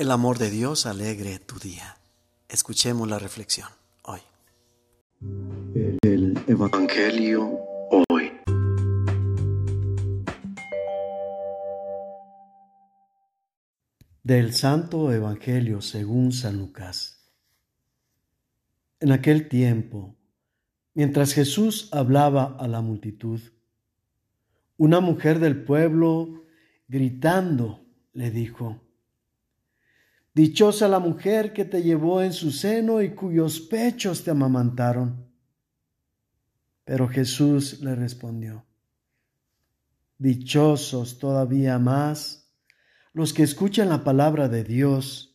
El amor de Dios alegre tu día. Escuchemos la reflexión hoy. El Evangelio hoy. Del Santo Evangelio según San Lucas. En aquel tiempo, mientras Jesús hablaba a la multitud, una mujer del pueblo, gritando, le dijo, Dichosa la mujer que te llevó en su seno y cuyos pechos te amamantaron. Pero Jesús le respondió, Dichosos todavía más los que escuchan la palabra de Dios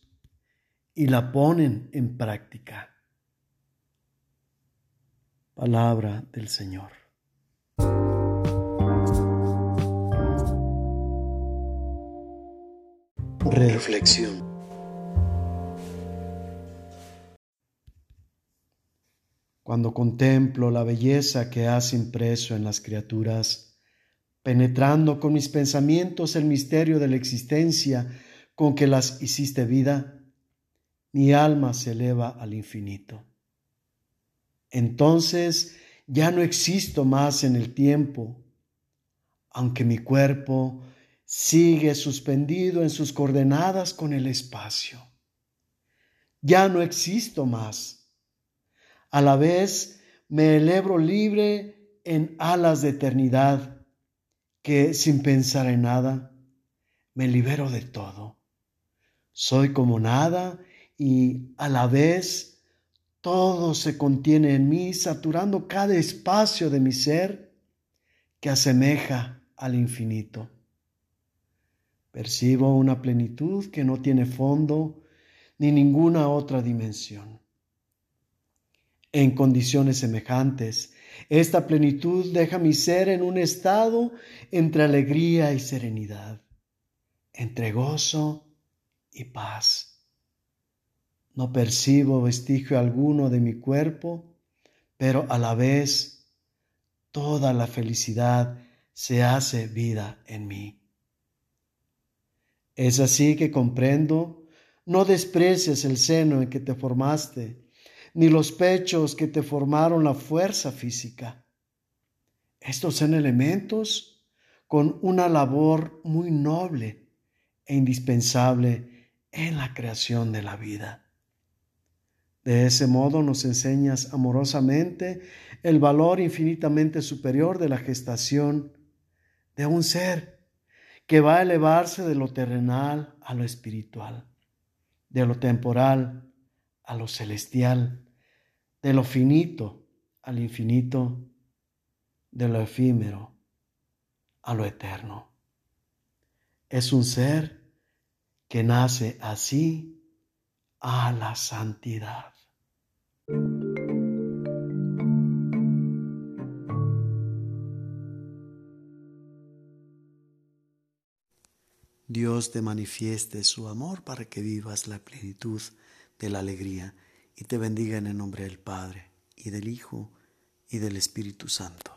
y la ponen en práctica. Palabra del Señor. Reflexión. Cuando contemplo la belleza que has impreso en las criaturas, penetrando con mis pensamientos el misterio de la existencia con que las hiciste vida, mi alma se eleva al infinito. Entonces ya no existo más en el tiempo, aunque mi cuerpo sigue suspendido en sus coordenadas con el espacio. Ya no existo más. A la vez me elebro libre en alas de eternidad que sin pensar en nada me libero de todo. Soy como nada y a la vez todo se contiene en mí, saturando cada espacio de mi ser que asemeja al infinito. Percibo una plenitud que no tiene fondo ni ninguna otra dimensión. En condiciones semejantes, esta plenitud deja mi ser en un estado entre alegría y serenidad, entre gozo y paz. No percibo vestigio alguno de mi cuerpo, pero a la vez toda la felicidad se hace vida en mí. Es así que comprendo, no desprecies el seno en que te formaste, ni los pechos que te formaron la fuerza física. Estos son elementos con una labor muy noble e indispensable en la creación de la vida. De ese modo nos enseñas amorosamente el valor infinitamente superior de la gestación de un ser que va a elevarse de lo terrenal a lo espiritual, de lo temporal a lo celestial, de lo finito al infinito, de lo efímero a lo eterno. Es un ser que nace así a la santidad. Dios te manifieste su amor para que vivas la plenitud de la alegría y te bendiga en el nombre del Padre y del Hijo y del Espíritu Santo.